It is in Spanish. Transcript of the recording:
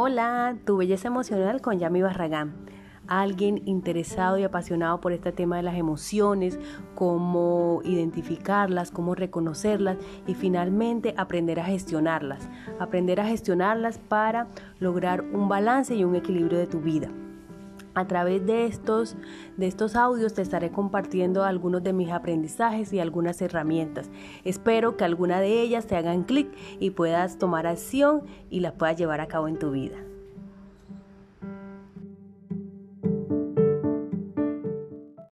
Hola, tu belleza emocional con Yami Barragán. Alguien interesado y apasionado por este tema de las emociones, cómo identificarlas, cómo reconocerlas y finalmente aprender a gestionarlas. Aprender a gestionarlas para lograr un balance y un equilibrio de tu vida. A través de estos, de estos audios te estaré compartiendo algunos de mis aprendizajes y algunas herramientas. Espero que alguna de ellas te hagan clic y puedas tomar acción y las puedas llevar a cabo en tu vida.